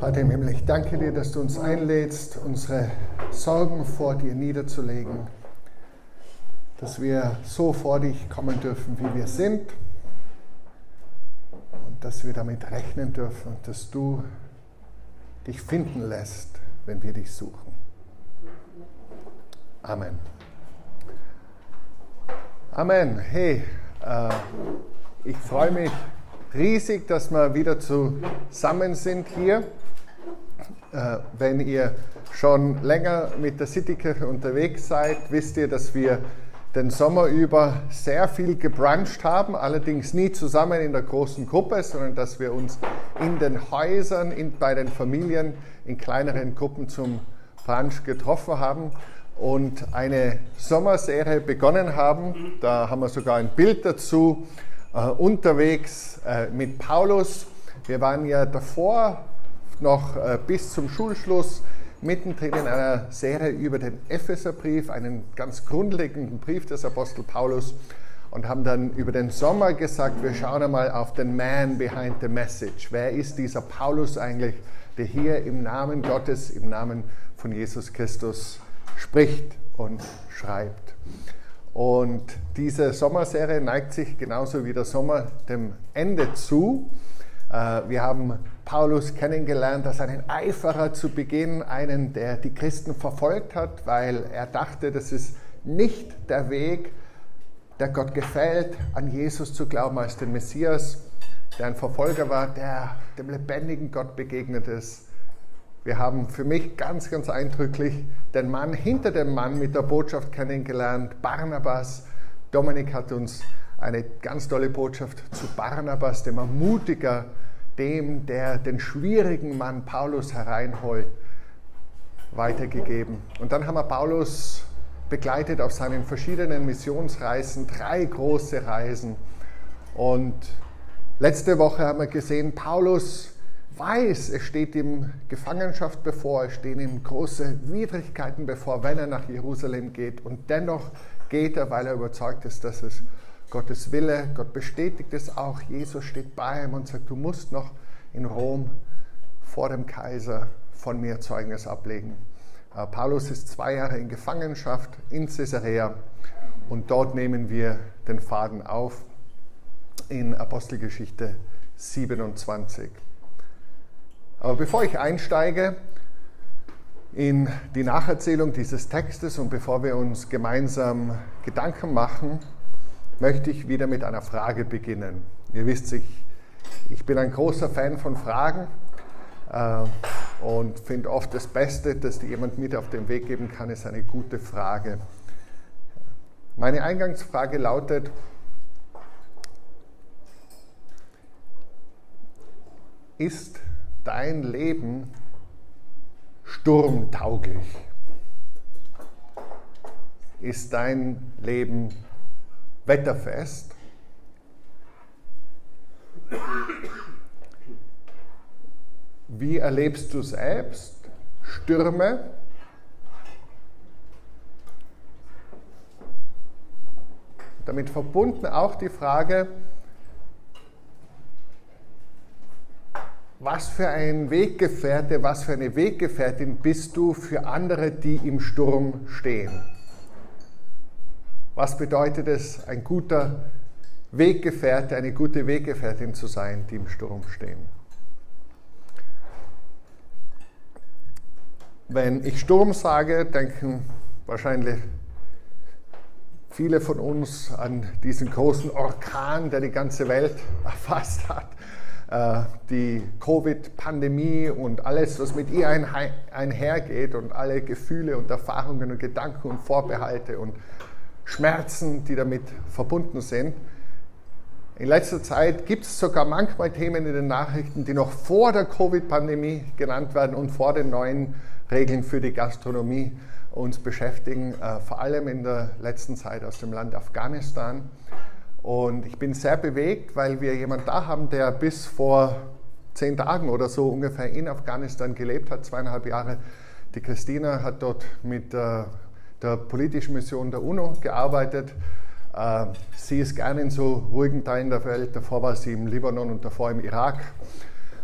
Vater im Himmel, ich danke dir, dass du uns einlädst, unsere Sorgen vor dir niederzulegen, dass wir so vor dich kommen dürfen, wie wir sind und dass wir damit rechnen dürfen und dass du dich finden lässt, wenn wir dich suchen. Amen. Amen. Hey, äh, ich freue mich riesig, dass wir wieder zusammen sind hier. Äh, wenn ihr schon länger mit der Citykirche unterwegs seid, wisst ihr, dass wir den Sommer über sehr viel gebruncht haben, allerdings nie zusammen in der großen Gruppe, sondern dass wir uns in den Häusern, in, bei den Familien in kleineren Gruppen zum Brunch getroffen haben und eine Sommerserie begonnen haben. Da haben wir sogar ein Bild dazu äh, unterwegs äh, mit Paulus. Wir waren ja davor noch äh, bis zum Schulschluss mittendrin in einer Serie über den Epheserbrief, einen ganz grundlegenden Brief des Apostel Paulus und haben dann über den Sommer gesagt, wir schauen einmal auf den Man behind the message. Wer ist dieser Paulus eigentlich, der hier im Namen Gottes, im Namen von Jesus Christus spricht und schreibt? Und diese Sommerserie neigt sich genauso wie der Sommer dem Ende zu. Äh, wir haben Paulus kennengelernt als einen Eiferer zu Beginn, einen, der die Christen verfolgt hat, weil er dachte, das ist nicht der Weg, der Gott gefällt, an Jesus zu glauben als den Messias, der ein Verfolger war, der dem lebendigen Gott begegnet ist. Wir haben für mich ganz, ganz eindrücklich den Mann hinter dem Mann mit der Botschaft kennengelernt, Barnabas. Dominik hat uns eine ganz tolle Botschaft zu Barnabas, dem Ermutiger, dem, der den schwierigen Mann Paulus hereinholt, weitergegeben. Und dann haben wir Paulus begleitet auf seinen verschiedenen Missionsreisen, drei große Reisen. Und letzte Woche haben wir gesehen, Paulus weiß, es steht ihm Gefangenschaft bevor, es stehen ihm große Widrigkeiten bevor, wenn er nach Jerusalem geht. Und dennoch geht er, weil er überzeugt ist, dass es Gottes Wille, Gott bestätigt es auch, Jesus steht bei ihm und sagt, du musst noch in Rom vor dem Kaiser von mir Zeugnis ablegen. Äh, Paulus ist zwei Jahre in Gefangenschaft in Caesarea und dort nehmen wir den Faden auf in Apostelgeschichte 27. Aber bevor ich einsteige in die Nacherzählung dieses Textes und bevor wir uns gemeinsam Gedanken machen, möchte ich wieder mit einer Frage beginnen. Ihr wisst, ich, ich bin ein großer Fan von Fragen äh, und finde oft das Beste, das dir jemand mit auf den Weg geben kann, ist eine gute Frage. Meine Eingangsfrage lautet, ist dein Leben sturmtauglich? Ist dein Leben wetterfest. Wie erlebst du selbst Stürme? Damit verbunden auch die Frage, was für ein Weggefährte, was für eine Weggefährtin bist du für andere, die im Sturm stehen? Was bedeutet es, ein guter Weggefährte, eine gute Weggefährtin zu sein, die im Sturm stehen? Wenn ich Sturm sage, denken wahrscheinlich viele von uns an diesen großen Orkan, der die ganze Welt erfasst hat. Äh, die Covid-Pandemie und alles, was mit ihr einhergeht und alle Gefühle und Erfahrungen und Gedanken und Vorbehalte und Schmerzen, die damit verbunden sind. In letzter Zeit gibt es sogar manchmal Themen in den Nachrichten, die noch vor der Covid-Pandemie genannt werden und vor den neuen Regeln für die Gastronomie uns beschäftigen, äh, vor allem in der letzten Zeit aus dem Land Afghanistan. Und ich bin sehr bewegt, weil wir jemanden da haben, der bis vor zehn Tagen oder so ungefähr in Afghanistan gelebt hat, zweieinhalb Jahre. Die Christina hat dort mit äh, der politischen Mission der UNO gearbeitet. Äh, sie ist gerne in so ruhigen Teilen der Welt. Davor war sie im Libanon und davor im Irak.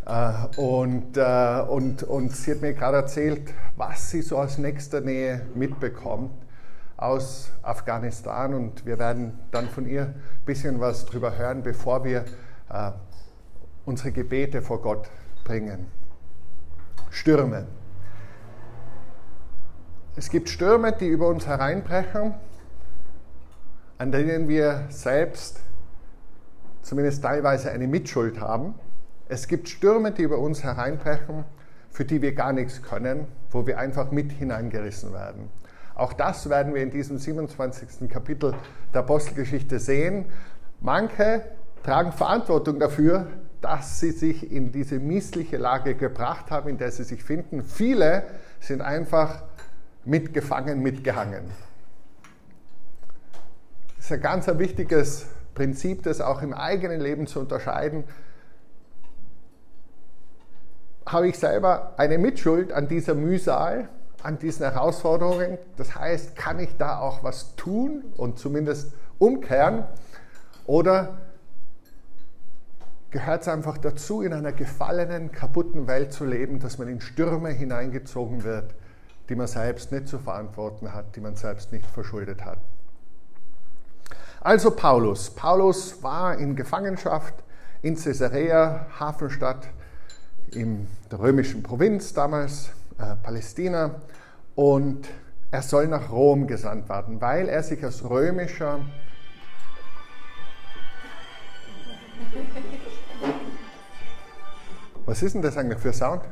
Äh, und, äh, und, und sie hat mir gerade erzählt, was sie so aus nächster Nähe mitbekommt aus Afghanistan. Und wir werden dann von ihr ein bisschen was drüber hören, bevor wir unsere Gebete vor Gott bringen. Stürme. Es gibt Stürme, die über uns hereinbrechen, an denen wir selbst zumindest teilweise eine Mitschuld haben. Es gibt Stürme, die über uns hereinbrechen, für die wir gar nichts können, wo wir einfach mit hineingerissen werden. Auch das werden wir in diesem 27. Kapitel der Apostelgeschichte sehen. Manche tragen Verantwortung dafür, dass sie sich in diese missliche Lage gebracht haben, in der sie sich finden. Viele sind einfach mitgefangen, mitgehangen. Das ist ein ganz wichtiges Prinzip, das auch im eigenen Leben zu unterscheiden. Habe ich selber eine Mitschuld an dieser Mühsal, an diesen Herausforderungen? Das heißt, kann ich da auch was tun und zumindest umkehren? Oder gehört es einfach dazu, in einer gefallenen, kaputten Welt zu leben, dass man in Stürme hineingezogen wird, die man selbst nicht zu verantworten hat, die man selbst nicht verschuldet hat. Also Paulus. Paulus war in Gefangenschaft in Caesarea, Hafenstadt in der römischen Provinz damals, äh, Palästina, und er soll nach Rom gesandt werden, weil er sich als römischer Was ist denn das eigentlich für Sound?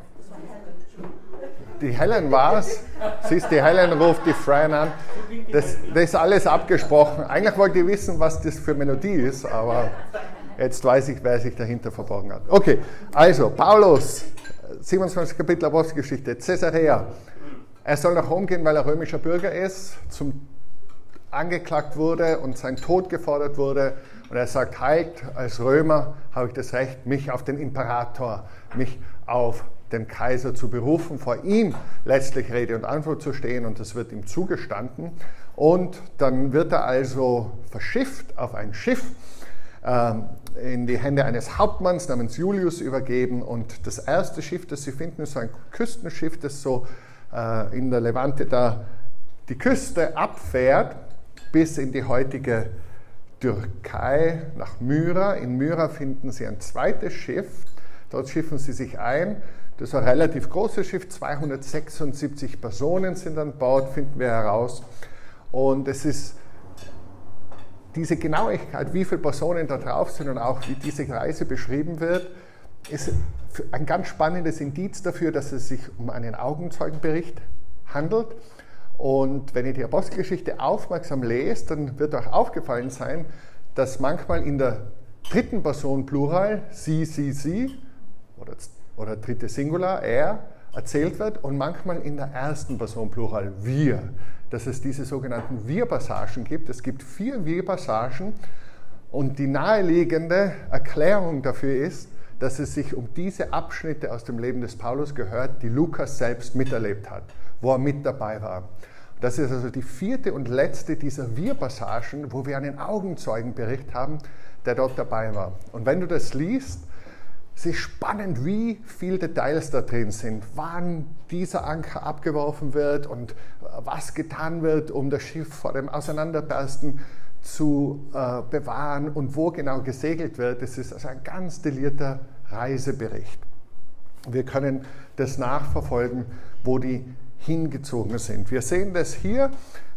Die Helen war es. Siehst die Helen ruft die Fran an. Das, das ist alles abgesprochen. Eigentlich wollte ich wissen, was das für Melodie ist, aber jetzt weiß ich, wer sich dahinter verborgen hat. Okay, also Paulus, 27. Kapitel Apostelgeschichte, Caesarea. Er soll nach Rom gehen, weil er römischer Bürger ist, zum angeklagt wurde und sein Tod gefordert wurde. Und er sagt, halt, als Römer habe ich das Recht, mich auf den Imperator, mich auf den Kaiser zu berufen, vor ihm letztlich Rede und Antwort zu stehen und das wird ihm zugestanden. Und dann wird er also verschifft auf ein Schiff äh, in die Hände eines Hauptmanns namens Julius übergeben und das erste Schiff, das sie finden, ist so ein Küstenschiff, das so äh, in der Levante da die Küste abfährt bis in die heutige Türkei nach Myra. In Myra finden sie ein zweites Schiff. Dort schiffen sie sich ein. Das ist ein relativ großes Schiff, 276 Personen sind an Bord, finden wir heraus. Und es ist diese Genauigkeit, wie viele Personen da drauf sind und auch wie diese Reise beschrieben wird, ist ein ganz spannendes Indiz dafür, dass es sich um einen Augenzeugenbericht handelt. Und wenn ihr die Apostelgeschichte aufmerksam lest, dann wird euch aufgefallen sein, dass manchmal in der dritten Person Plural, sie, sie, sie, oder, oder dritte Singular, er, erzählt wird und manchmal in der ersten Person Plural, wir, dass es diese sogenannten Wir-Passagen gibt. Es gibt vier Wir-Passagen und die naheliegende Erklärung dafür ist, dass es sich um diese Abschnitte aus dem Leben des Paulus gehört, die Lukas selbst miterlebt hat wo er mit dabei war. Das ist also die vierte und letzte dieser Wir-Passagen, wo wir einen Augenzeugenbericht haben, der dort dabei war. Und wenn du das liest, es ist spannend, wie viele Details da drin sind, wann dieser Anker abgeworfen wird und was getan wird, um das Schiff vor dem Auseinanderbersten zu äh, bewahren und wo genau gesegelt wird. Es ist also ein ganz delierter Reisebericht. Wir können das nachverfolgen, wo die hingezogen sind. Wir sehen das hier.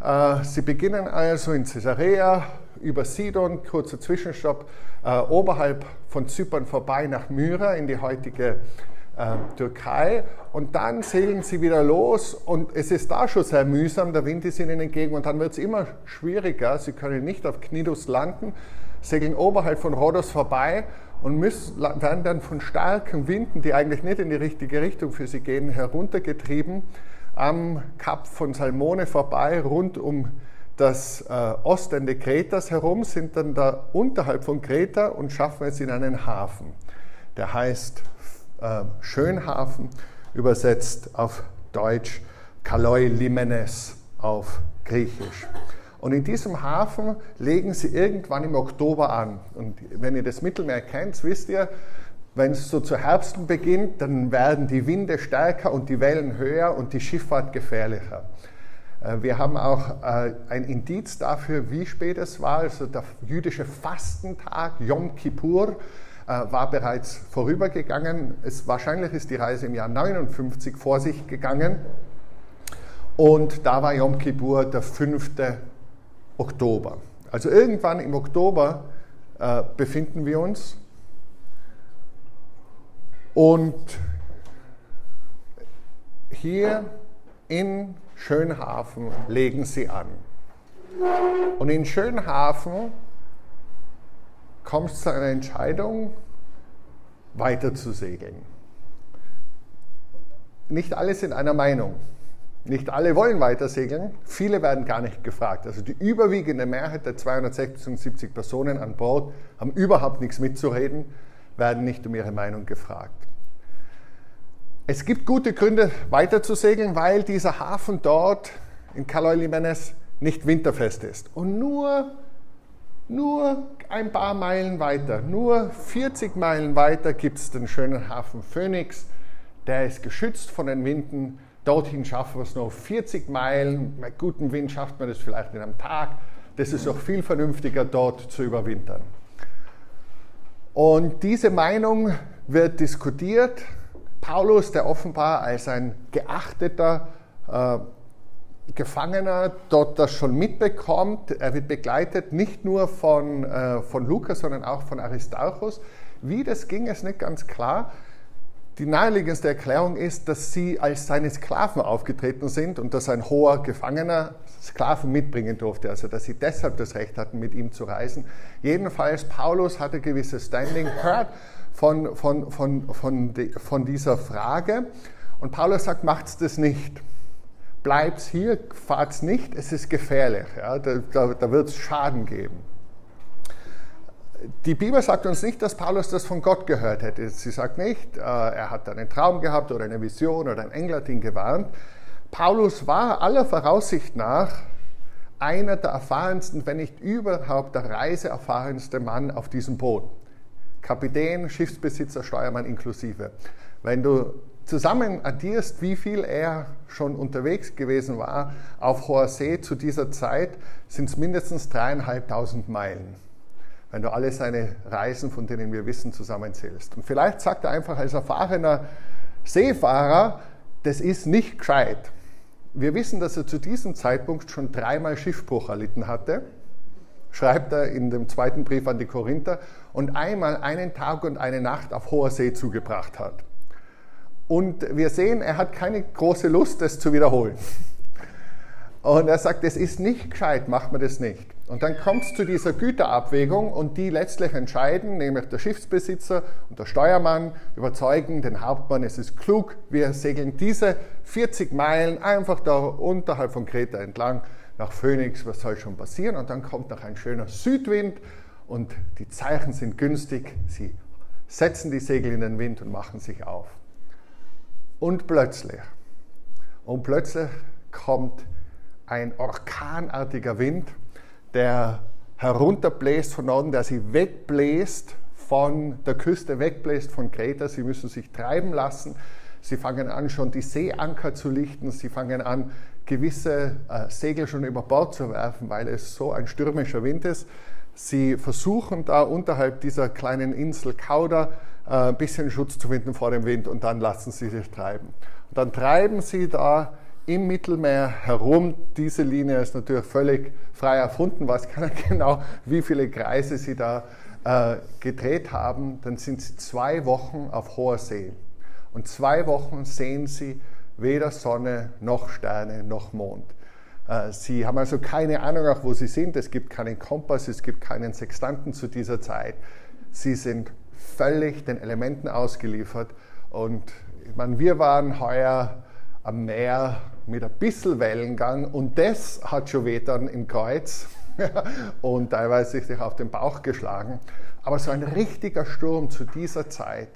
Äh, sie beginnen also in Caesarea über Sidon, kurzer Zwischenstopp, äh, oberhalb von Zypern vorbei nach Myra in die heutige äh, Türkei. Und dann segeln sie wieder los und es ist da schon sehr mühsam, der Wind ist ihnen entgegen und dann wird es immer schwieriger, sie können nicht auf Knidus landen, segeln oberhalb von Rhodos vorbei und müssen, werden dann von starken Winden, die eigentlich nicht in die richtige Richtung für sie gehen, heruntergetrieben am Kap von Salmone vorbei, rund um das äh, Ostende Kretas herum, sind dann da unterhalb von Kreta und schaffen es in einen Hafen. Der heißt äh, Schönhafen, übersetzt auf Deutsch Kaloi Limenes auf Griechisch. Und in diesem Hafen legen sie irgendwann im Oktober an. Und wenn ihr das Mittelmeer kennt, wisst ihr, wenn es so zu Herbsten beginnt, dann werden die Winde stärker und die Wellen höher und die Schifffahrt gefährlicher. Äh, wir haben auch äh, ein Indiz dafür, wie spät es war. Also der jüdische Fastentag, Yom Kippur, äh, war bereits vorübergegangen. Es, wahrscheinlich ist die Reise im Jahr 59 vor sich gegangen. Und da war Yom Kippur der 5. Oktober. Also irgendwann im Oktober befinden wir uns. Und hier in Schönhafen legen sie an. Und in Schönhafen kommt es zu einer Entscheidung, weiter zu segeln. Nicht alle sind einer Meinung. Nicht alle wollen weiter segeln, viele werden gar nicht gefragt. Also die überwiegende Mehrheit der 276 Personen an Bord haben überhaupt nichts mitzureden, werden nicht um ihre Meinung gefragt. Es gibt gute Gründe, weiter zu segeln, weil dieser Hafen dort in Caloy Limenes nicht winterfest ist. Und nur, nur ein paar Meilen weiter, nur 40 Meilen weiter gibt es den schönen Hafen Phoenix. Der ist geschützt von den Winden Dorthin schaffen wir es noch 40 Meilen. Mit gutem Wind schafft man das vielleicht in einem Tag. Das ist auch viel vernünftiger, dort zu überwintern. Und diese Meinung wird diskutiert. Paulus, der offenbar als ein geachteter äh, Gefangener dort das schon mitbekommt, er wird begleitet nicht nur von, äh, von Lukas, sondern auch von Aristarchus. Wie das ging, ist nicht ganz klar. Die naheliegendste Erklärung ist, dass sie als seine Sklaven aufgetreten sind und dass ein hoher Gefangener Sklaven mitbringen durfte, also dass sie deshalb das Recht hatten, mit ihm zu reisen. Jedenfalls, Paulus hatte gewisses Standing, hört von, von, von, von, von dieser Frage und Paulus sagt, macht's das nicht. Bleibt's hier, fahrt's nicht, es ist gefährlich, ja, da, da, da wird es Schaden geben die Bibel sagt uns nicht, dass Paulus das von Gott gehört hätte. Sie sagt nicht, äh, er hat einen Traum gehabt oder eine Vision oder ein Engel hat ihn gewarnt. Paulus war aller Voraussicht nach einer der erfahrensten, wenn nicht überhaupt der reiseerfahrenste Mann auf diesem Boot. Kapitän, Schiffsbesitzer, Steuermann inklusive. Wenn du zusammen addierst, wie viel er schon unterwegs gewesen war auf hoher See zu dieser Zeit, sind es mindestens dreieinhalbtausend Meilen wenn du alle seine Reisen, von denen wir wissen, zusammenzählst. Und vielleicht sagt er einfach als erfahrener Seefahrer, das ist nicht gescheit. Wir wissen, dass er zu diesem Zeitpunkt schon dreimal Schiffbruch erlitten hatte, schreibt er in dem zweiten Brief an die Korinther, und einmal einen Tag und eine Nacht auf hoher See zugebracht hat. Und wir sehen, er hat keine große Lust, das zu wiederholen. Und er sagt, es ist nicht gescheit, macht man das nicht. Und dann kommt es zu dieser Güterabwägung und die letztlich entscheiden, nämlich der Schiffsbesitzer und der Steuermann überzeugen den Hauptmann, es ist klug, wir segeln diese 40 Meilen einfach da unterhalb von Kreta entlang nach Phoenix, was soll schon passieren? Und dann kommt noch ein schöner Südwind und die Zeichen sind günstig, sie setzen die Segel in den Wind und machen sich auf. Und plötzlich, und plötzlich kommt ein orkanartiger Wind, der herunterbläst von Norden, der sie wegbläst von der Küste, wegbläst von Kreta. Sie müssen sich treiben lassen. Sie fangen an, schon die Seeanker zu lichten. Sie fangen an, gewisse äh, Segel schon über Bord zu werfen, weil es so ein stürmischer Wind ist. Sie versuchen da unterhalb dieser kleinen Insel Kauda äh, ein bisschen Schutz zu finden vor dem Wind und dann lassen sie sich treiben. Und dann treiben sie da im Mittelmeer herum. Diese Linie ist natürlich völlig frei erfunden, weiß keiner genau, wie viele Kreise sie da äh, gedreht haben. Dann sind sie zwei Wochen auf hoher See. Und zwei Wochen sehen sie weder Sonne noch Sterne noch Mond. Äh, sie haben also keine Ahnung, auch wo sie sind. Es gibt keinen Kompass, es gibt keinen Sextanten zu dieser Zeit. Sie sind völlig den Elementen ausgeliefert. Und ich meine, wir waren heuer am Meer mit ein bisschen Wellengang und das hat schon weh dann im Kreuz und teilweise sich auf den Bauch geschlagen. Aber so ein richtiger Sturm zu dieser Zeit,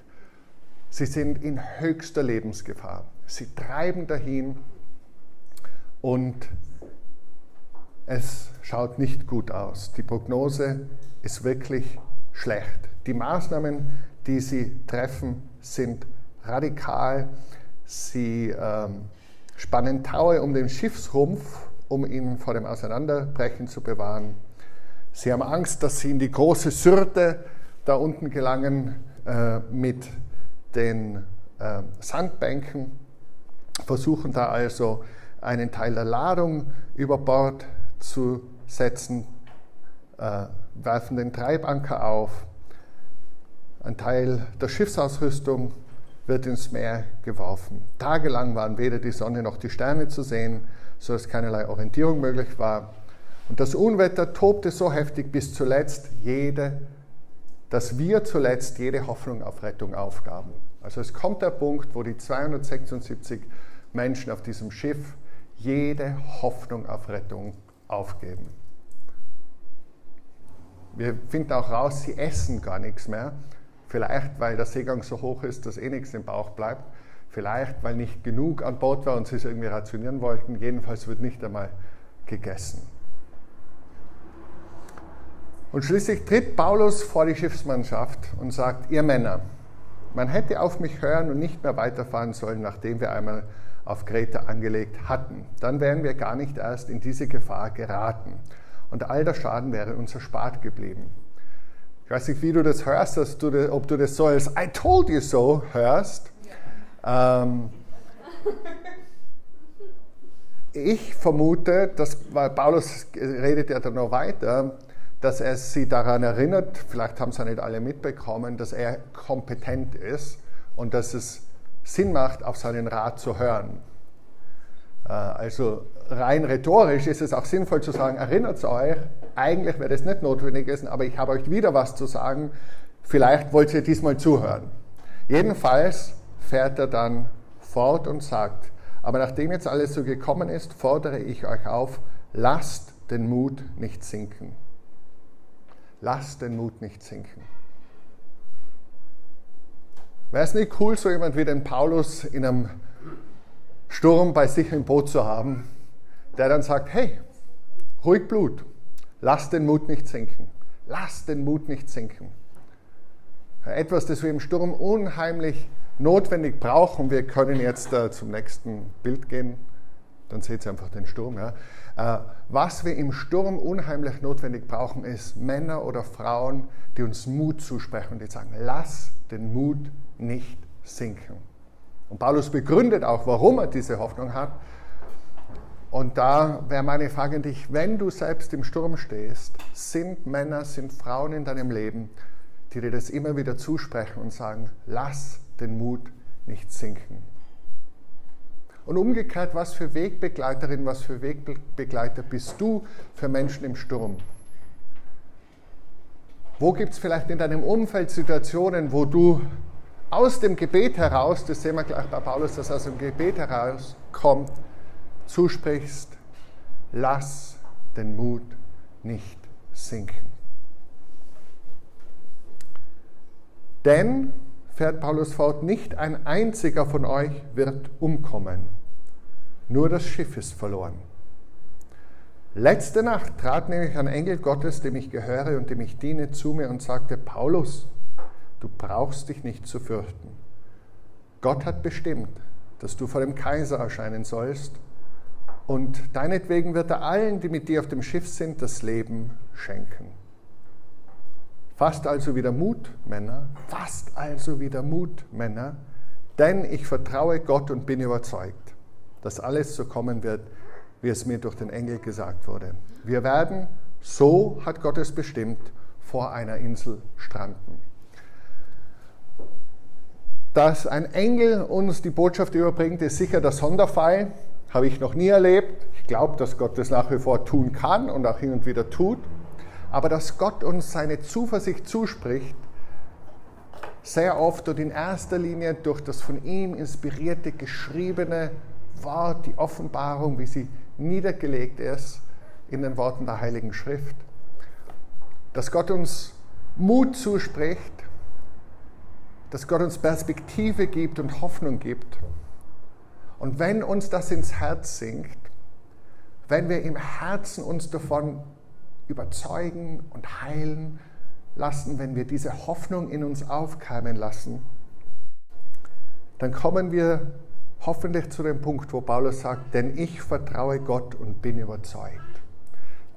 sie sind in höchster Lebensgefahr. Sie treiben dahin und es schaut nicht gut aus. Die Prognose ist wirklich schlecht. Die Maßnahmen, die sie treffen, sind radikal. Sie ähm, spannen Taue um den Schiffsrumpf, um ihn vor dem Auseinanderbrechen zu bewahren. Sie haben Angst, dass sie in die große Syrte da unten gelangen äh, mit den äh, Sandbänken, versuchen da also einen Teil der Ladung über Bord zu setzen, äh, werfen den Treibanker auf. Ein Teil der Schiffsausrüstung wird ins Meer geworfen. Tagelang waren weder die Sonne noch die Sterne zu sehen, sodass keinerlei Orientierung möglich war. Und das Unwetter tobte so heftig bis zuletzt jede, dass wir zuletzt jede Hoffnung auf Rettung aufgaben. Also es kommt der Punkt, wo die 276 Menschen auf diesem Schiff jede Hoffnung auf Rettung aufgeben. Wir finden auch raus, sie essen gar nichts mehr. Vielleicht, weil der Seegang so hoch ist, dass eh nichts im Bauch bleibt. Vielleicht, weil nicht genug an Bord war und sie es irgendwie rationieren wollten. Jedenfalls wird nicht einmal gegessen. Und schließlich tritt Paulus vor die Schiffsmannschaft und sagt, ihr Männer, man hätte auf mich hören und nicht mehr weiterfahren sollen, nachdem wir einmal auf Kreta angelegt hatten. Dann wären wir gar nicht erst in diese Gefahr geraten. Und all der Schaden wäre uns erspart geblieben. Ich weiß nicht, wie du das hörst, du das, ob du das so als I told you so hörst. Ja. Ähm, ich vermute, dass, weil Paulus redet ja dann noch weiter, dass er sie daran erinnert, vielleicht haben ja nicht alle mitbekommen, dass er kompetent ist und dass es Sinn macht, auf seinen Rat zu hören. Äh, also rein rhetorisch ist es auch sinnvoll zu sagen, erinnert euch, eigentlich wäre das nicht notwendig gewesen, aber ich habe euch wieder was zu sagen, vielleicht wollt ihr diesmal zuhören. Jedenfalls fährt er dann fort und sagt, aber nachdem jetzt alles so gekommen ist, fordere ich euch auf, lasst den Mut nicht sinken. Lasst den Mut nicht sinken. Wäre es nicht cool, so jemand wie den Paulus in einem Sturm bei sich im Boot zu haben, der dann sagt, hey, ruhig Blut, lasst den Mut nicht sinken. Lasst den Mut nicht sinken. Etwas, das wir im Sturm unheimlich notwendig brauchen. Wir können jetzt äh, zum nächsten Bild gehen. Dann seht ihr einfach den Sturm. Äh, was wir im Sturm unheimlich notwendig brauchen, ist Männer oder Frauen, die uns Mut zusprechen und die sagen, lass den Mut nicht sinken. Und Paulus begründet auch, warum er diese Hoffnung hat. Und da wäre meine Frage an dich, wenn du selbst im Sturm stehst, sind Männer, sind Frauen in deinem Leben, die dir das immer wieder zusprechen und sagen, lass den Mut nicht sinken. Und umgekehrt, was für Wegbegleiterin, was für Wegbegleiter bist du für Menschen im Sturm? Wo gibt es vielleicht in deinem Umfeld Situationen, wo du aus dem Gebet heraus, das sehen wir gleich bei Paulus, dass aus dem Gebet herauskommt, zusprichst, lass den Mut nicht sinken. Denn fährt Paulus fort, nicht ein einziger von euch wird umkommen. Nur das Schiff ist verloren. Letzte Nacht trat nämlich ein Engel Gottes, dem ich gehöre und dem ich diene, zu mir und sagte, Paulus, du brauchst dich nicht zu fürchten. Gott hat bestimmt, dass du vor dem Kaiser erscheinen sollst und deinetwegen wird er allen, die mit dir auf dem Schiff sind, das Leben schenken. Fasst also wieder Mut, Männer, fasst also wieder Mut, Männer, denn ich vertraue Gott und bin überzeugt, dass alles so kommen wird, wie es mir durch den Engel gesagt wurde. Wir werden, so hat Gott es bestimmt, vor einer Insel stranden. Dass ein Engel uns die Botschaft überbringt, ist sicher der Sonderfall. Habe ich noch nie erlebt. Ich glaube, dass Gott das nach wie vor tun kann und auch hin und wieder tut aber dass Gott uns seine Zuversicht zuspricht, sehr oft und in erster Linie durch das von ihm inspirierte, geschriebene Wort, die Offenbarung, wie sie niedergelegt ist in den Worten der Heiligen Schrift. Dass Gott uns Mut zuspricht, dass Gott uns Perspektive gibt und Hoffnung gibt. Und wenn uns das ins Herz sinkt, wenn wir im Herzen uns davon überzeugen und heilen, lassen, wenn wir diese Hoffnung in uns aufkeimen lassen, dann kommen wir hoffentlich zu dem Punkt, wo Paulus sagt, denn ich vertraue Gott und bin überzeugt.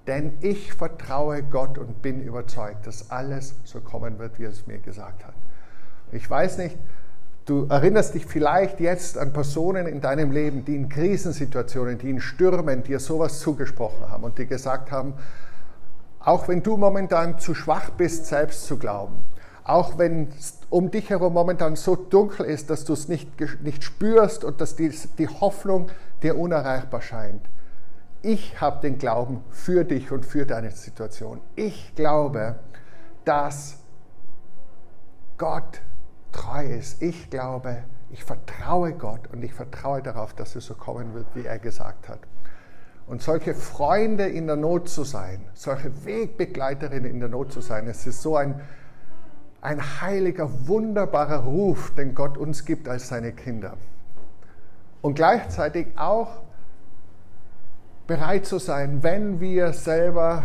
Denn ich vertraue Gott und bin überzeugt, dass alles so kommen wird, wie er es mir gesagt hat. Ich weiß nicht, du erinnerst dich vielleicht jetzt an Personen in deinem Leben, die in Krisensituationen, die in Stürmen dir sowas zugesprochen haben und die gesagt haben, auch wenn du momentan zu schwach bist, selbst zu glauben, auch wenn es um dich herum momentan so dunkel ist, dass du es nicht, nicht spürst und dass die, die Hoffnung dir unerreichbar scheint. Ich habe den Glauben für dich und für deine Situation. Ich glaube, dass Gott treu ist. Ich glaube, ich vertraue Gott und ich vertraue darauf, dass es so kommen wird, wie er gesagt hat. Und solche Freunde in der Not zu sein, solche Wegbegleiterinnen in der Not zu sein, es ist so ein, ein heiliger, wunderbarer Ruf, den Gott uns gibt als seine Kinder. Und gleichzeitig auch bereit zu sein, wenn wir selber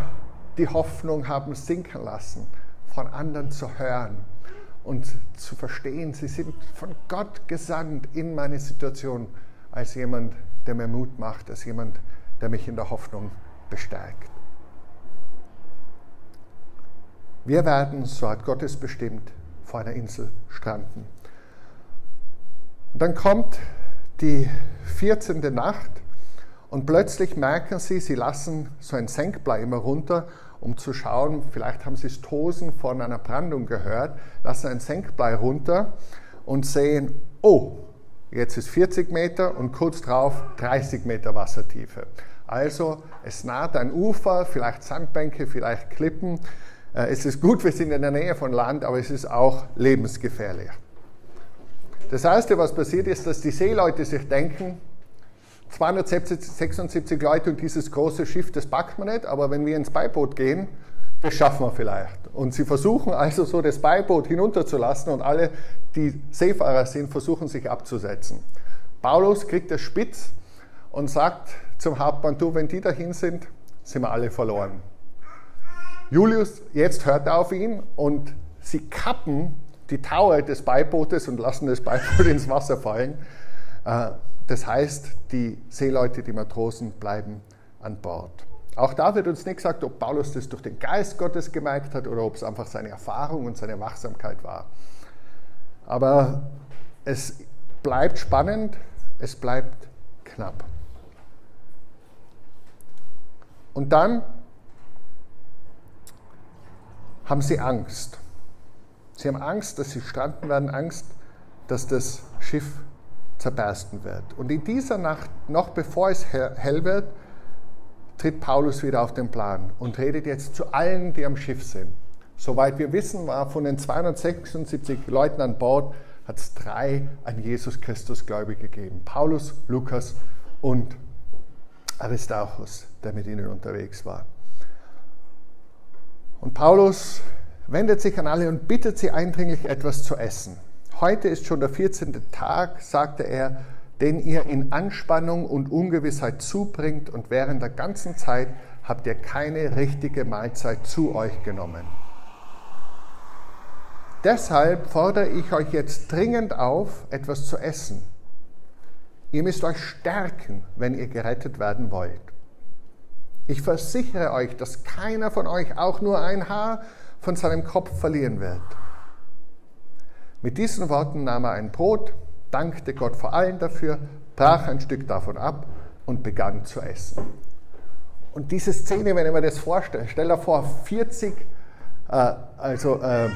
die Hoffnung haben sinken lassen, von anderen zu hören und zu verstehen, sie sind von Gott gesandt in meine Situation als jemand, der mir Mut macht, als jemand, der mich in der Hoffnung bestärkt. Wir werden, so hat Gott es bestimmt, vor einer Insel stranden. Und dann kommt die 14. Nacht und plötzlich merken sie, sie lassen so ein Senkblei immer runter, um zu schauen, vielleicht haben sie es Tosen von einer Brandung gehört, lassen ein Senkblei runter und sehen, oh, jetzt ist 40 Meter und kurz drauf 30 Meter Wassertiefe. Also es naht ein Ufer, vielleicht Sandbänke, vielleicht Klippen. Äh, es ist gut, wir sind in der Nähe von Land, aber es ist auch lebensgefährlich. Das Erste, was passiert ist, dass die Seeleute sich denken, 276 Leute und dieses große Schiff, das packt man nicht, aber wenn wir ins Beiboot gehen, das schaffen wir vielleicht. Und sie versuchen also so das Beiboot hinunterzulassen und alle, die Seefahrer sind, versuchen sich abzusetzen. Paulus kriegt das spitz und sagt zum Hauptmann, du, wenn die dahin sind, sind wir alle verloren. Julius jetzt hört er auf ihn und sie kappen die Taue des Beibootes und lassen das Beiboot ins Wasser fallen. Äh, das heißt, die Seeleute, die Matrosen bleiben an Bord. Auch da wird uns nicht gesagt, ob Paulus das durch den Geist Gottes gemerkt hat oder ob es einfach seine Erfahrung und seine Wachsamkeit war. Aber es bleibt spannend, es bleibt knapp. Und dann haben sie Angst. Sie haben Angst, dass sie stranden werden, Angst, dass das Schiff zerbersten wird. Und in dieser Nacht, noch bevor es hell wird, tritt Paulus wieder auf den Plan und redet jetzt zu allen, die am Schiff sind. Soweit wir wissen, war von den 276 Leuten an Bord, hat es drei an Jesus Christus Gläubige gegeben. Paulus, Lukas und Aristarchus, der mit ihnen unterwegs war. Und Paulus wendet sich an alle und bittet sie eindringlich etwas zu essen. Heute ist schon der 14. Tag, sagte er, den ihr in Anspannung und Ungewissheit zubringt und während der ganzen Zeit habt ihr keine richtige Mahlzeit zu euch genommen. Deshalb fordere ich euch jetzt dringend auf, etwas zu essen. Ihr müsst euch stärken, wenn ihr gerettet werden wollt. Ich versichere euch, dass keiner von euch auch nur ein Haar von seinem Kopf verlieren wird. Mit diesen Worten nahm er ein Brot, dankte Gott vor allem dafür, brach ein Stück davon ab und begann zu essen. Und diese Szene, wenn ich mir das vorstelle, stell dir vor, 40, äh, also äh,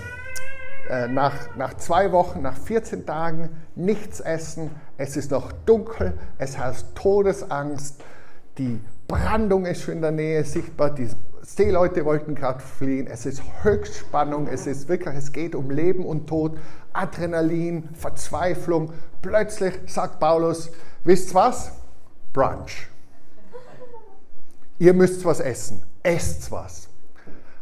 äh, nach, nach zwei Wochen, nach 14 Tagen nichts essen, es ist noch dunkel, es herrscht Todesangst, die Brandung ist schon in der Nähe sichtbar, die Seeleute wollten gerade fliehen, es ist Höchstspannung, es ist wirklich, es geht um Leben und Tod, Adrenalin, Verzweiflung. Plötzlich sagt Paulus, wisst was? Brunch. Ihr müsst was essen, esst was.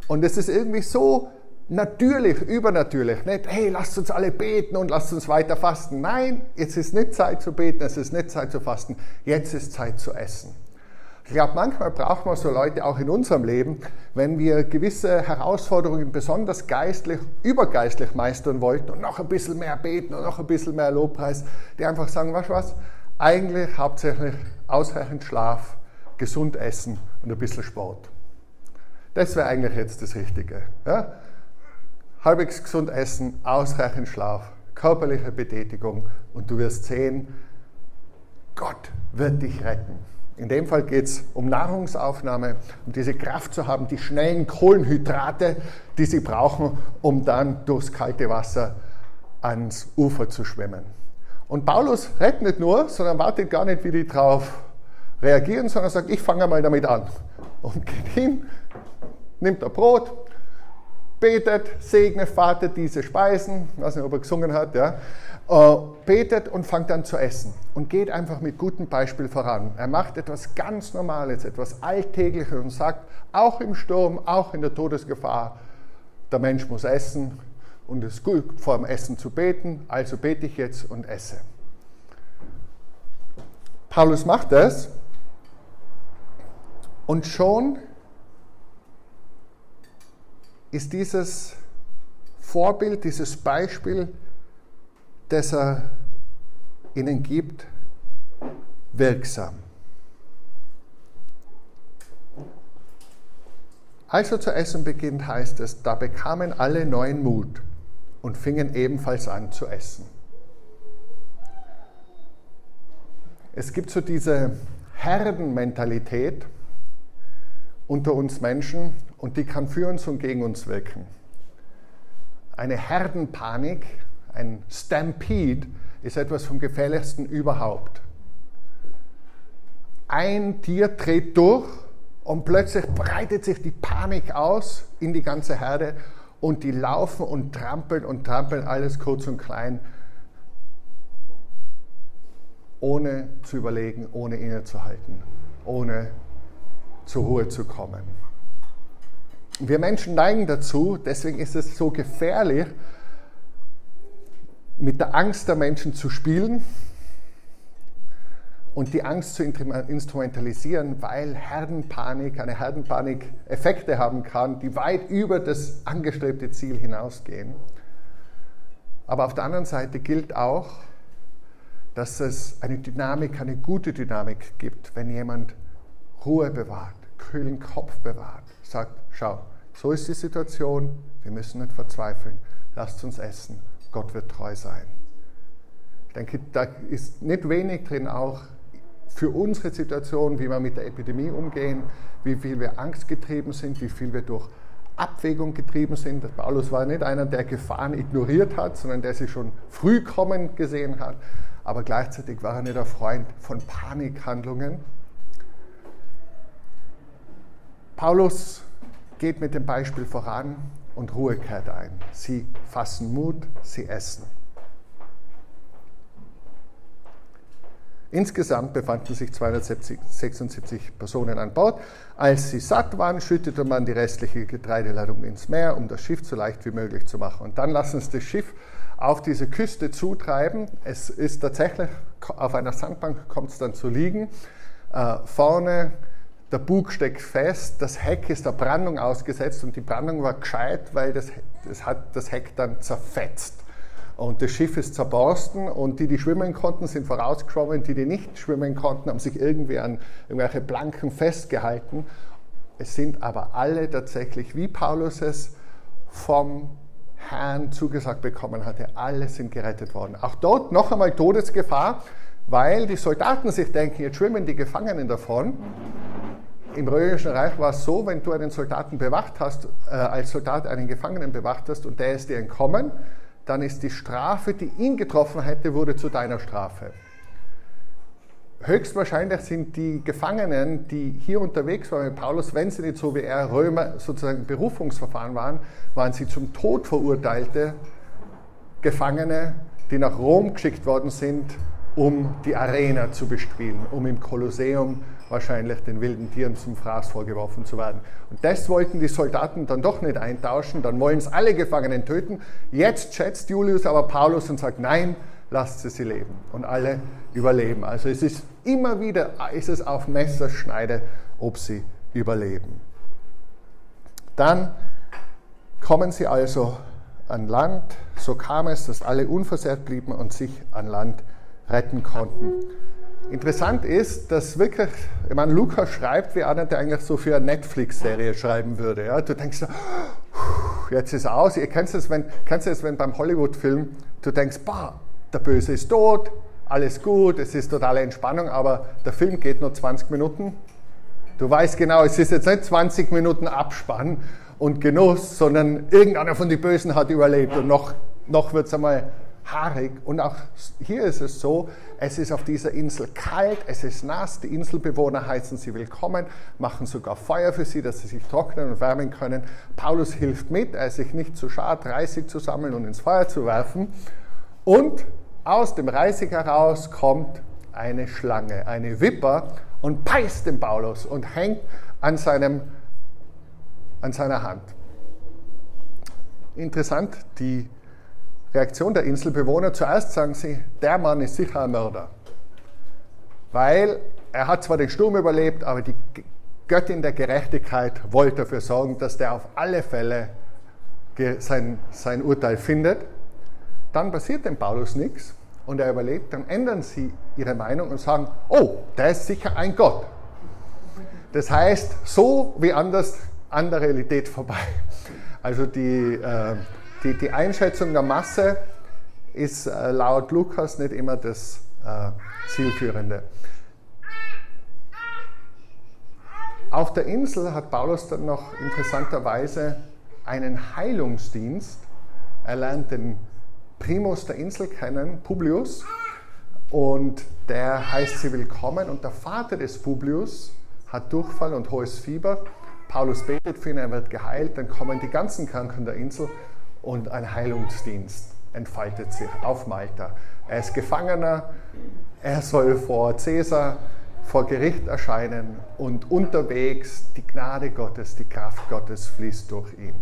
Und es ist irgendwie so natürlich, übernatürlich. Nicht, hey, lasst uns alle beten und lasst uns weiter fasten. Nein, jetzt ist nicht Zeit zu beten, es ist nicht Zeit zu fasten, jetzt ist Zeit zu essen. Ich glaube, manchmal braucht man so Leute auch in unserem Leben, wenn wir gewisse Herausforderungen besonders geistlich, übergeistlich meistern wollten und noch ein bisschen mehr beten und noch ein bisschen mehr Lobpreis, die einfach sagen, du was, eigentlich hauptsächlich ausreichend Schlaf, gesund essen und ein bisschen Sport. Das wäre eigentlich jetzt das Richtige. Ja? Halbwegs gesund essen, ausreichend Schlaf, körperliche Betätigung und du wirst sehen, Gott wird dich retten. In dem Fall geht es um Nahrungsaufnahme, um diese Kraft zu haben, die schnellen Kohlenhydrate, die sie brauchen, um dann durchs kalte Wasser ans Ufer zu schwimmen. Und Paulus rettet nicht nur, sondern wartet gar nicht, wie die drauf reagieren, sondern sagt, ich fange mal damit an. Und geht hin, nimmt ein Brot, betet, segne Vater diese Speisen, ich weiß nicht, ob er gesungen hat, ja, äh, betet und fängt dann zu essen und geht einfach mit gutem Beispiel voran. Er macht etwas ganz Normales, etwas Alltägliches und sagt, auch im Sturm, auch in der Todesgefahr, der Mensch muss essen und es ist gut, vor dem Essen zu beten, also bete ich jetzt und esse. Paulus macht das und schon ist dieses Vorbild, dieses Beispiel, das er ihnen gibt, wirksam. Als er zu essen beginnt, heißt es, da bekamen alle neuen Mut und fingen ebenfalls an zu essen. Es gibt so diese Herdenmentalität unter uns Menschen und die kann für uns und gegen uns wirken. Eine Herdenpanik, ein Stampede ist etwas vom gefährlichsten überhaupt. Ein Tier dreht durch und plötzlich breitet sich die Panik aus in die ganze Herde und die laufen und trampeln und trampeln alles kurz und klein ohne zu überlegen, ohne innezuhalten, ohne zur Ruhe zu kommen. Wir Menschen neigen dazu, deswegen ist es so gefährlich, mit der Angst der Menschen zu spielen und die Angst zu instrumentalisieren, weil Herdenpanik, eine Herdenpanik Effekte haben kann, die weit über das angestrebte Ziel hinausgehen. Aber auf der anderen Seite gilt auch, dass es eine Dynamik, eine gute Dynamik gibt, wenn jemand Ruhe bewahrt, kühlen Kopf bewahrt, sagt, schau, so ist die Situation, wir müssen nicht verzweifeln, lasst uns essen, Gott wird treu sein. Ich denke, da ist nicht wenig drin auch für unsere Situation, wie wir mit der Epidemie umgehen, wie viel wir angstgetrieben sind, wie viel wir durch Abwägung getrieben sind. Paulus war nicht einer, der Gefahren ignoriert hat, sondern der sie schon früh kommen gesehen hat aber gleichzeitig war er nicht ein Freund von Panikhandlungen. Paulus geht mit dem Beispiel voran und Ruhe kehrt ein. Sie fassen Mut, sie essen. Insgesamt befanden sich 276 Personen an Bord. Als sie satt waren, schüttete man die restliche Getreideladung ins Meer, um das Schiff so leicht wie möglich zu machen. Und dann lassen sie das Schiff auf diese Küste zutreiben. Es ist tatsächlich, auf einer Sandbank kommt es dann zu liegen. Äh, vorne der Bug steckt fest, das Heck ist der Brandung ausgesetzt und die Brandung war gescheit, weil das, das hat das Heck dann zerfetzt. Und das Schiff ist zerborsten und die, die schwimmen konnten, sind vorausgeschwommen. Die, die nicht schwimmen konnten, haben sich irgendwie an irgendwelche Planken festgehalten. Es sind aber alle tatsächlich, wie Paulus es vom Herrn zugesagt bekommen hatte. Alle sind gerettet worden. Auch dort noch einmal Todesgefahr, weil die Soldaten sich denken, jetzt schwimmen die Gefangenen davon. Im Römischen Reich war es so, wenn du einen Soldaten bewacht hast, äh, als Soldat einen Gefangenen bewacht hast und der ist dir entkommen, dann ist die Strafe, die ihn getroffen hätte, wurde zu deiner Strafe höchstwahrscheinlich sind die Gefangenen, die hier unterwegs waren mit Paulus, wenn sie nicht so wie er Römer sozusagen Berufungsverfahren waren, waren sie zum Tod verurteilte Gefangene, die nach Rom geschickt worden sind, um die Arena zu bespielen, um im Kolosseum wahrscheinlich den wilden Tieren zum Fraß vorgeworfen zu werden. Und das wollten die Soldaten dann doch nicht eintauschen, dann wollen es alle Gefangenen töten. Jetzt schätzt Julius aber Paulus und sagt, nein, lasst sie sie leben. Und alle überleben. Also es ist immer wieder, ist es auf Messerschneide, ob sie überleben. Dann kommen sie also an Land. So kam es, dass alle unversehrt blieben und sich an Land retten konnten. Interessant ist, dass wirklich, ich meine, Lukas schreibt wie einer, der eigentlich so für eine Netflix-Serie schreiben würde. Ja? Du denkst, jetzt ist aus. Ihr kennt es, wenn, kennst es, wenn beim Hollywood-Film, du denkst, bah, der Böse ist tot, alles gut, es ist totale Entspannung, aber der Film geht nur 20 Minuten. Du weißt genau, es ist jetzt nicht 20 Minuten Abspann und Genuss, sondern irgendeiner von den Bösen hat überlebt und noch, noch wird es einmal haarig. Und auch hier ist es so, es ist auf dieser Insel kalt, es ist nass, die Inselbewohner heißen sie willkommen, machen sogar Feuer für sie, dass sie sich trocknen und wärmen können. Paulus hilft mit, er ist sich nicht zu schade, Reisig zu sammeln und ins Feuer zu werfen. Und aus dem Reisig heraus kommt eine Schlange, eine Wipper und beißt den Paulus und hängt an, seinem, an seiner Hand. Interessant, die Reaktion der Inselbewohner. Zuerst sagen sie, der Mann ist sicher ein Mörder. Weil er hat zwar den Sturm überlebt, aber die Göttin der Gerechtigkeit wollte dafür sorgen, dass der auf alle Fälle sein, sein Urteil findet. Dann passiert dem Paulus nichts und er überlebt. Dann ändern sie ihre Meinung und sagen, oh, der ist sicher ein Gott. Das heißt, so wie anders an der Realität vorbei. Also die, äh, die, die Einschätzung der Masse ist äh, laut Lukas nicht immer das äh, Zielführende. Auf der Insel hat Paulus dann noch interessanterweise einen Heilungsdienst. Er lernt den Primus der Insel kennen, Publius, und der heißt sie willkommen. Und der Vater des Publius hat Durchfall und hohes Fieber. Paulus betet für ihn, er wird geheilt. Dann kommen die ganzen Kranken der Insel und ein Heilungsdienst entfaltet sich auf Malta. Er ist Gefangener, er soll vor Caesar vor Gericht erscheinen und unterwegs die Gnade Gottes, die Kraft Gottes fließt durch ihn.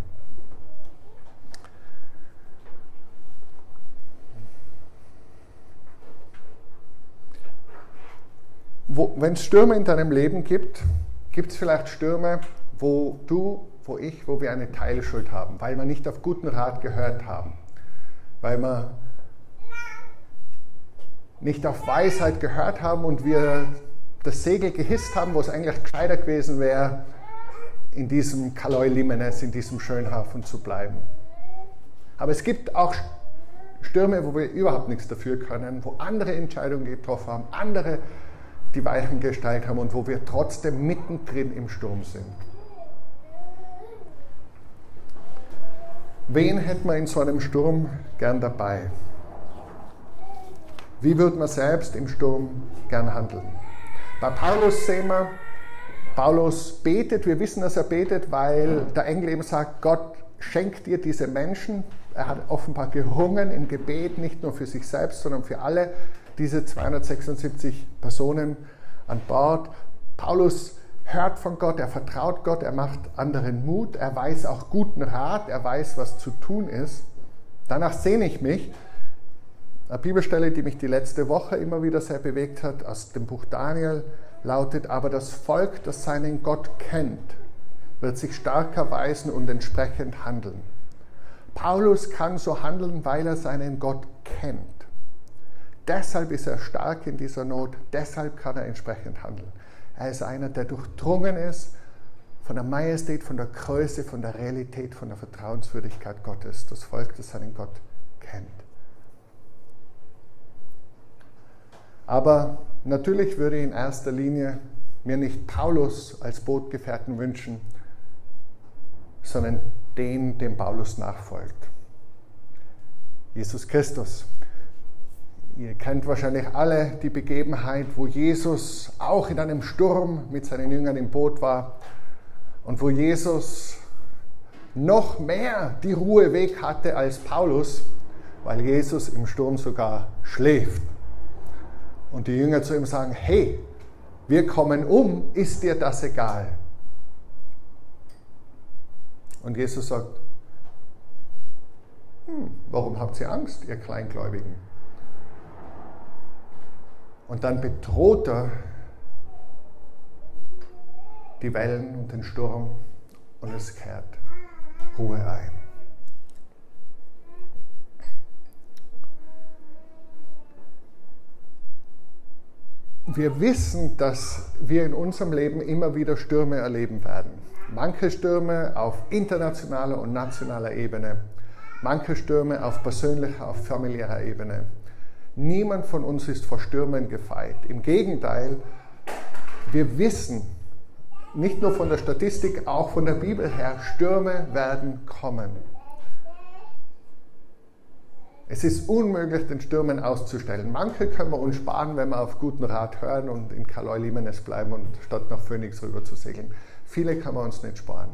Wenn es Stürme in deinem Leben gibt, gibt es vielleicht Stürme, wo du wo ich, wo wir eine Teilschuld haben, weil wir nicht auf guten Rat gehört haben, weil wir nicht auf Weisheit gehört haben und wir das Segel gehisst haben, wo es eigentlich gescheiter gewesen wäre, in diesem Kaloi Limenes, in diesem Schönhafen zu bleiben. Aber es gibt auch Stürme, wo wir überhaupt nichts dafür können, wo andere Entscheidungen getroffen haben, andere die Weichen gestellt haben und wo wir trotzdem mittendrin im Sturm sind. Wen hätte man in so einem Sturm gern dabei? Wie würde man selbst im Sturm gern handeln? Bei Paulus sehen wir, Paulus betet, wir wissen, dass er betet, weil der Engel eben sagt, Gott schenkt dir diese Menschen. Er hat offenbar gerungen im Gebet, nicht nur für sich selbst, sondern für alle diese 276 Personen an Bord. Paulus hört von Gott, er vertraut Gott, er macht anderen Mut, er weiß auch guten Rat, er weiß, was zu tun ist. Danach sehne ich mich. Eine Bibelstelle, die mich die letzte Woche immer wieder sehr bewegt hat, aus dem Buch Daniel, lautet, aber das Volk, das seinen Gott kennt, wird sich stark erweisen und entsprechend handeln. Paulus kann so handeln, weil er seinen Gott kennt. Deshalb ist er stark in dieser Not, deshalb kann er entsprechend handeln. Er ist einer, der durchdrungen ist von der Majestät, von der Größe, von der Realität, von der Vertrauenswürdigkeit Gottes, das Volk, das seinen Gott kennt. Aber natürlich würde ich in erster Linie mir nicht Paulus als Bootgefährten wünschen, sondern den, dem Paulus nachfolgt. Jesus Christus. Ihr kennt wahrscheinlich alle die Begebenheit, wo Jesus auch in einem Sturm mit seinen Jüngern im Boot war und wo Jesus noch mehr die Ruhe weg hatte als Paulus, weil Jesus im Sturm sogar schläft. Und die Jünger zu ihm sagen, hey, wir kommen um, ist dir das egal? Und Jesus sagt, hm, warum habt ihr Angst, ihr Kleingläubigen? Und dann bedroht er die Wellen und den Sturm und es kehrt Ruhe ein. Wir wissen, dass wir in unserem Leben immer wieder Stürme erleben werden. Manche Stürme auf internationaler und nationaler Ebene, manche Stürme auf persönlicher, auf familiärer Ebene. Niemand von uns ist vor Stürmen gefeit. Im Gegenteil, wir wissen, nicht nur von der Statistik, auch von der Bibel her, Stürme werden kommen. Es ist unmöglich, den Stürmen auszustellen. Manche können wir uns sparen, wenn wir auf guten Rat hören und in Kaloi Limenes bleiben und statt nach Phoenix rüber zu segeln. Viele kann man uns nicht sparen.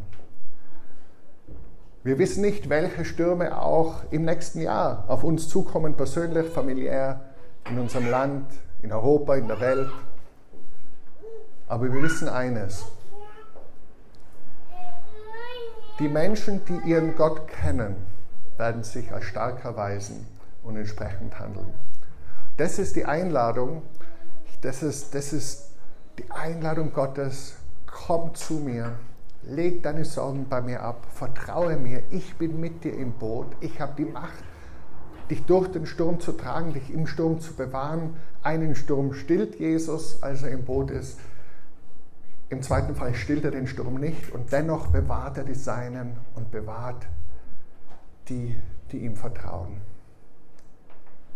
Wir wissen nicht, welche Stürme auch im nächsten Jahr auf uns zukommen, persönlich, familiär, in unserem Land, in Europa, in der Welt. Aber wir wissen eines, die Menschen, die ihren Gott kennen, werden sich als stark erweisen und entsprechend handeln. Das ist die Einladung, das ist, das ist die Einladung Gottes, komm zu mir, leg deine Sorgen bei mir ab, vertraue mir, ich bin mit dir im Boot, ich habe die Macht, dich durch den Sturm zu tragen, dich im Sturm zu bewahren. Einen Sturm stillt Jesus, als er im Boot ist. Im zweiten Fall stillt er den Sturm nicht und dennoch bewahrt er die Seinen und bewahrt die, die ihm vertrauen.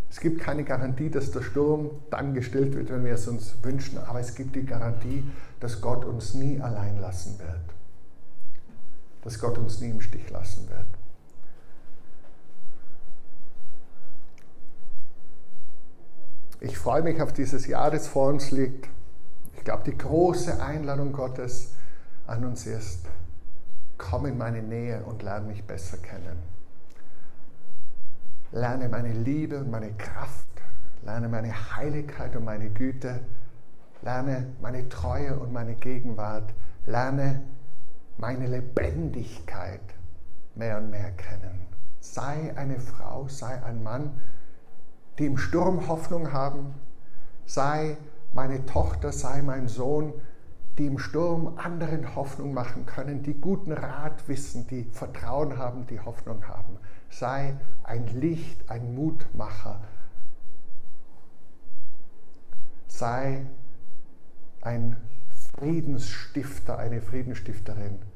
Es gibt keine Garantie, dass der Sturm dann gestillt wird, wenn wir es uns wünschen, aber es gibt die Garantie, dass Gott uns nie allein lassen wird. Dass Gott uns nie im Stich lassen wird. Ich freue mich auf dieses Jahr, das vor uns liegt. Ich glaube, die große Einladung Gottes an uns ist, komm in meine Nähe und lerne mich besser kennen. Lerne meine Liebe und meine Kraft, lerne meine Heiligkeit und meine Güte, lerne meine Treue und meine Gegenwart, lerne meine Lebendigkeit mehr und mehr kennen. Sei eine Frau, sei ein Mann, die im Sturm Hoffnung haben, sei meine Tochter, sei mein Sohn, die im Sturm anderen Hoffnung machen können, die guten Rat wissen, die Vertrauen haben, die Hoffnung haben. Sei ein Licht, ein Mutmacher. Sei ein Friedensstifter, eine Friedensstifterin.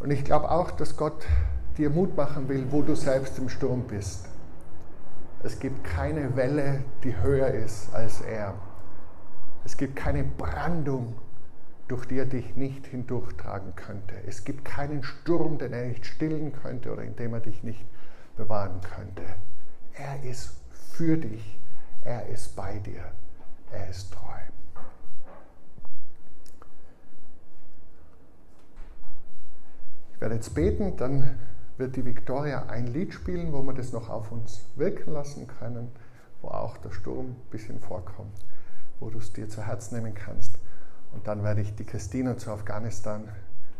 Und ich glaube auch, dass Gott dir Mut machen will, wo du selbst im Sturm bist. Es gibt keine Welle, die höher ist als er. Es gibt keine Brandung, durch die er dich nicht hindurchtragen könnte. Es gibt keinen Sturm, den er nicht stillen könnte oder in dem er dich nicht bewahren könnte. Er ist für dich. Er ist bei dir. Er ist treu. Ich werde jetzt beten, dann wird die Victoria ein Lied spielen, wo wir das noch auf uns wirken lassen können, wo auch der Sturm ein bisschen vorkommt, wo du es dir zu Herzen nehmen kannst. Und dann werde ich die Christina zu Afghanistan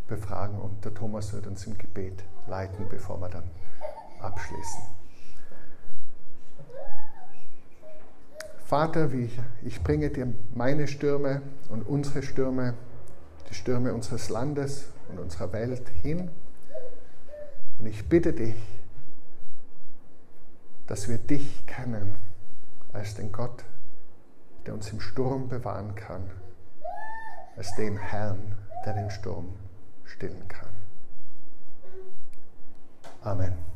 befragen und der Thomas wird uns im Gebet leiten, bevor wir dann abschließen. Vater, ich bringe dir meine Stürme und unsere Stürme, die Stürme unseres Landes und unserer Welt hin und ich bitte dich, dass wir dich kennen als den Gott, der uns im Sturm bewahren kann, als den Herrn, der den Sturm stillen kann. Amen.